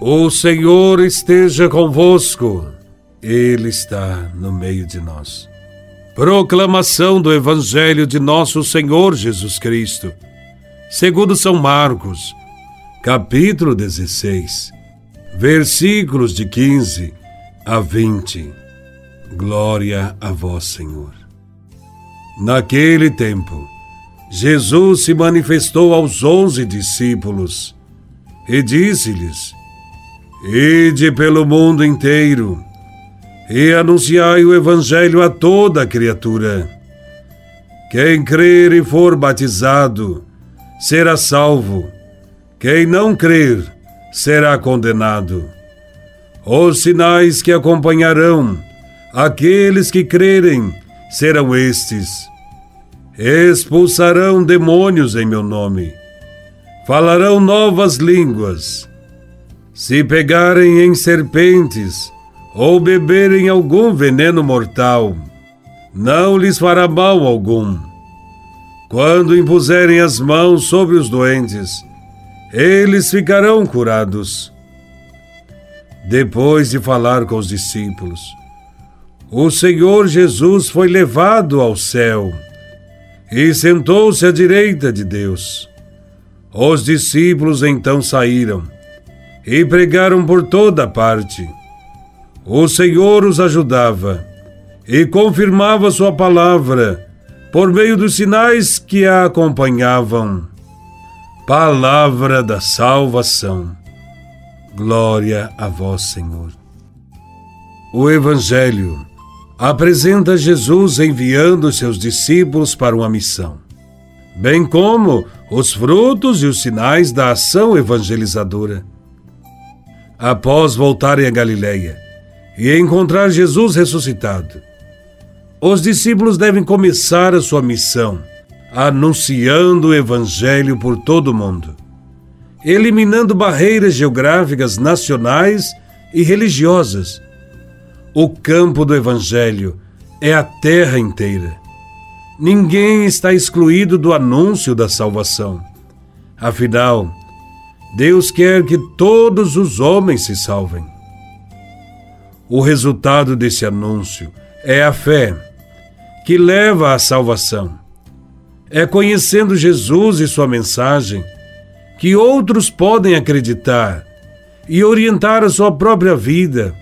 O Senhor esteja convosco, Ele está no meio de nós. Proclamação do Evangelho de Nosso Senhor Jesus Cristo, segundo São Marcos, capítulo 16, versículos de 15 a 20. Glória a Vós, Senhor. Naquele tempo, Jesus se manifestou aos onze discípulos e disse-lhes: Ide pelo mundo inteiro e anunciai o Evangelho a toda criatura. Quem crer e for batizado será salvo, quem não crer será condenado. Os sinais que acompanharão aqueles que crerem serão estes: expulsarão demônios em meu nome, falarão novas línguas se pegarem em serpentes ou beberem algum veneno mortal, não lhes fará mal algum. Quando impuserem as mãos sobre os doentes, eles ficarão curados. Depois de falar com os discípulos, o Senhor Jesus foi levado ao céu e sentou-se à direita de Deus. Os discípulos então saíram e pregaram por toda parte. O Senhor os ajudava e confirmava Sua palavra por meio dos sinais que a acompanhavam. Palavra da salvação. Glória a Vós, Senhor. O Evangelho apresenta Jesus enviando seus discípulos para uma missão, bem como os frutos e os sinais da ação evangelizadora após voltarem a Galiléia e encontrar Jesus ressuscitado. Os discípulos devem começar a sua missão anunciando o Evangelho por todo o mundo, eliminando barreiras geográficas nacionais e religiosas. O campo do Evangelho é a terra inteira. Ninguém está excluído do anúncio da salvação. Afinal, Deus quer que todos os homens se salvem. O resultado desse anúncio é a fé, que leva à salvação. É conhecendo Jesus e sua mensagem que outros podem acreditar e orientar a sua própria vida,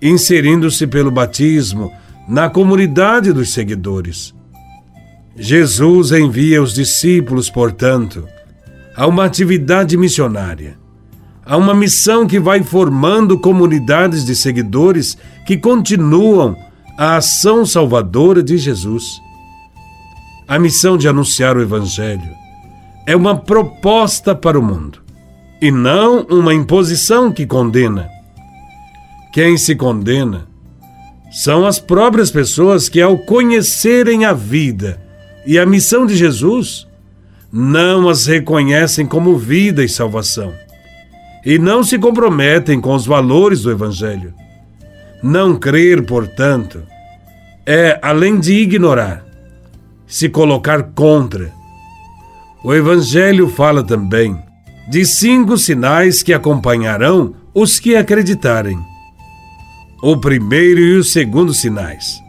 inserindo-se pelo batismo na comunidade dos seguidores. Jesus envia os discípulos, portanto, a uma atividade missionária, a uma missão que vai formando comunidades de seguidores que continuam a ação salvadora de Jesus. A missão de anunciar o Evangelho é uma proposta para o mundo e não uma imposição que condena. Quem se condena são as próprias pessoas que, ao conhecerem a vida e a missão de Jesus, não as reconhecem como vida e salvação e não se comprometem com os valores do Evangelho. Não crer, portanto, é, além de ignorar, se colocar contra. O Evangelho fala também de cinco sinais que acompanharão os que acreditarem. O primeiro e o segundo sinais: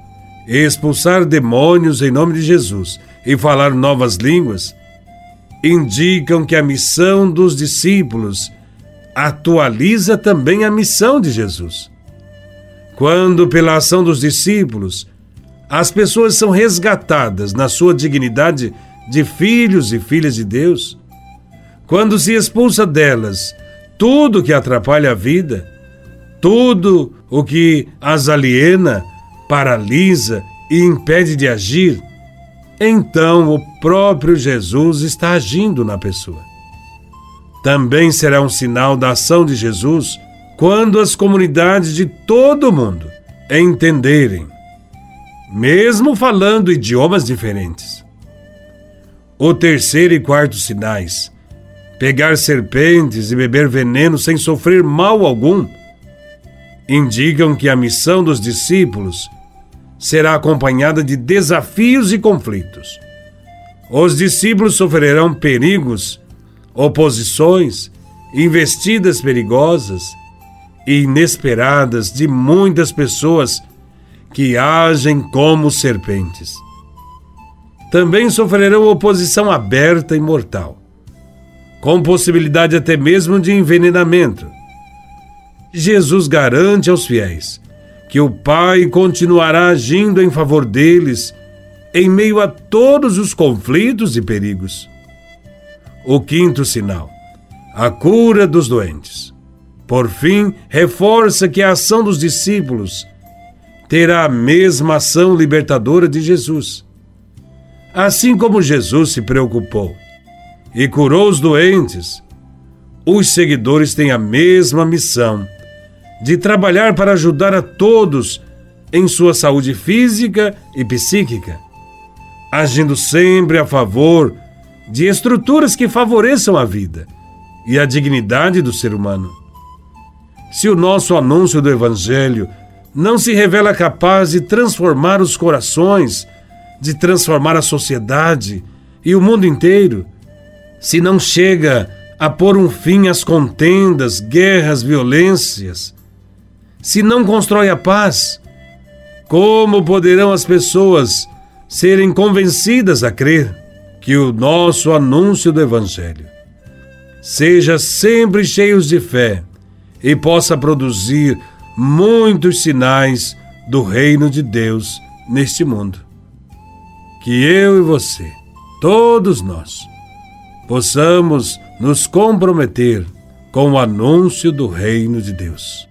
expulsar demônios em nome de Jesus e falar novas línguas indicam que a missão dos discípulos atualiza também a missão de Jesus. Quando, pela ação dos discípulos, as pessoas são resgatadas na sua dignidade de filhos e filhas de Deus, quando se expulsa delas tudo que atrapalha a vida, tudo o que as aliena, paralisa e impede de agir, então o próprio Jesus está agindo na pessoa. Também será um sinal da ação de Jesus quando as comunidades de todo o mundo entenderem, mesmo falando idiomas diferentes. O terceiro e quarto sinais, pegar serpentes e beber veneno sem sofrer mal algum, indicam que a missão dos discípulos será acompanhada de desafios e conflitos. Os discípulos sofrerão perigos, oposições investidas perigosas e inesperadas de muitas pessoas que agem como serpentes. Também sofrerão oposição aberta e mortal, com possibilidade até mesmo de envenenamento. Jesus garante aos fiéis que o Pai continuará agindo em favor deles em meio a todos os conflitos e perigos. O quinto sinal: a cura dos doentes. Por fim, reforça que a ação dos discípulos terá a mesma ação libertadora de Jesus. Assim como Jesus se preocupou e curou os doentes, os seguidores têm a mesma missão de trabalhar para ajudar a todos em sua saúde física e psíquica, agindo sempre a favor de estruturas que favoreçam a vida e a dignidade do ser humano. Se o nosso anúncio do Evangelho não se revela capaz de transformar os corações, de transformar a sociedade e o mundo inteiro, se não chega a pôr um fim às contendas, guerras, violências, se não constrói a paz, como poderão as pessoas serem convencidas a crer que o nosso anúncio do Evangelho seja sempre cheios de fé e possa produzir muitos sinais do reino de Deus neste mundo. Que eu e você, todos nós, possamos nos comprometer com o anúncio do reino de Deus.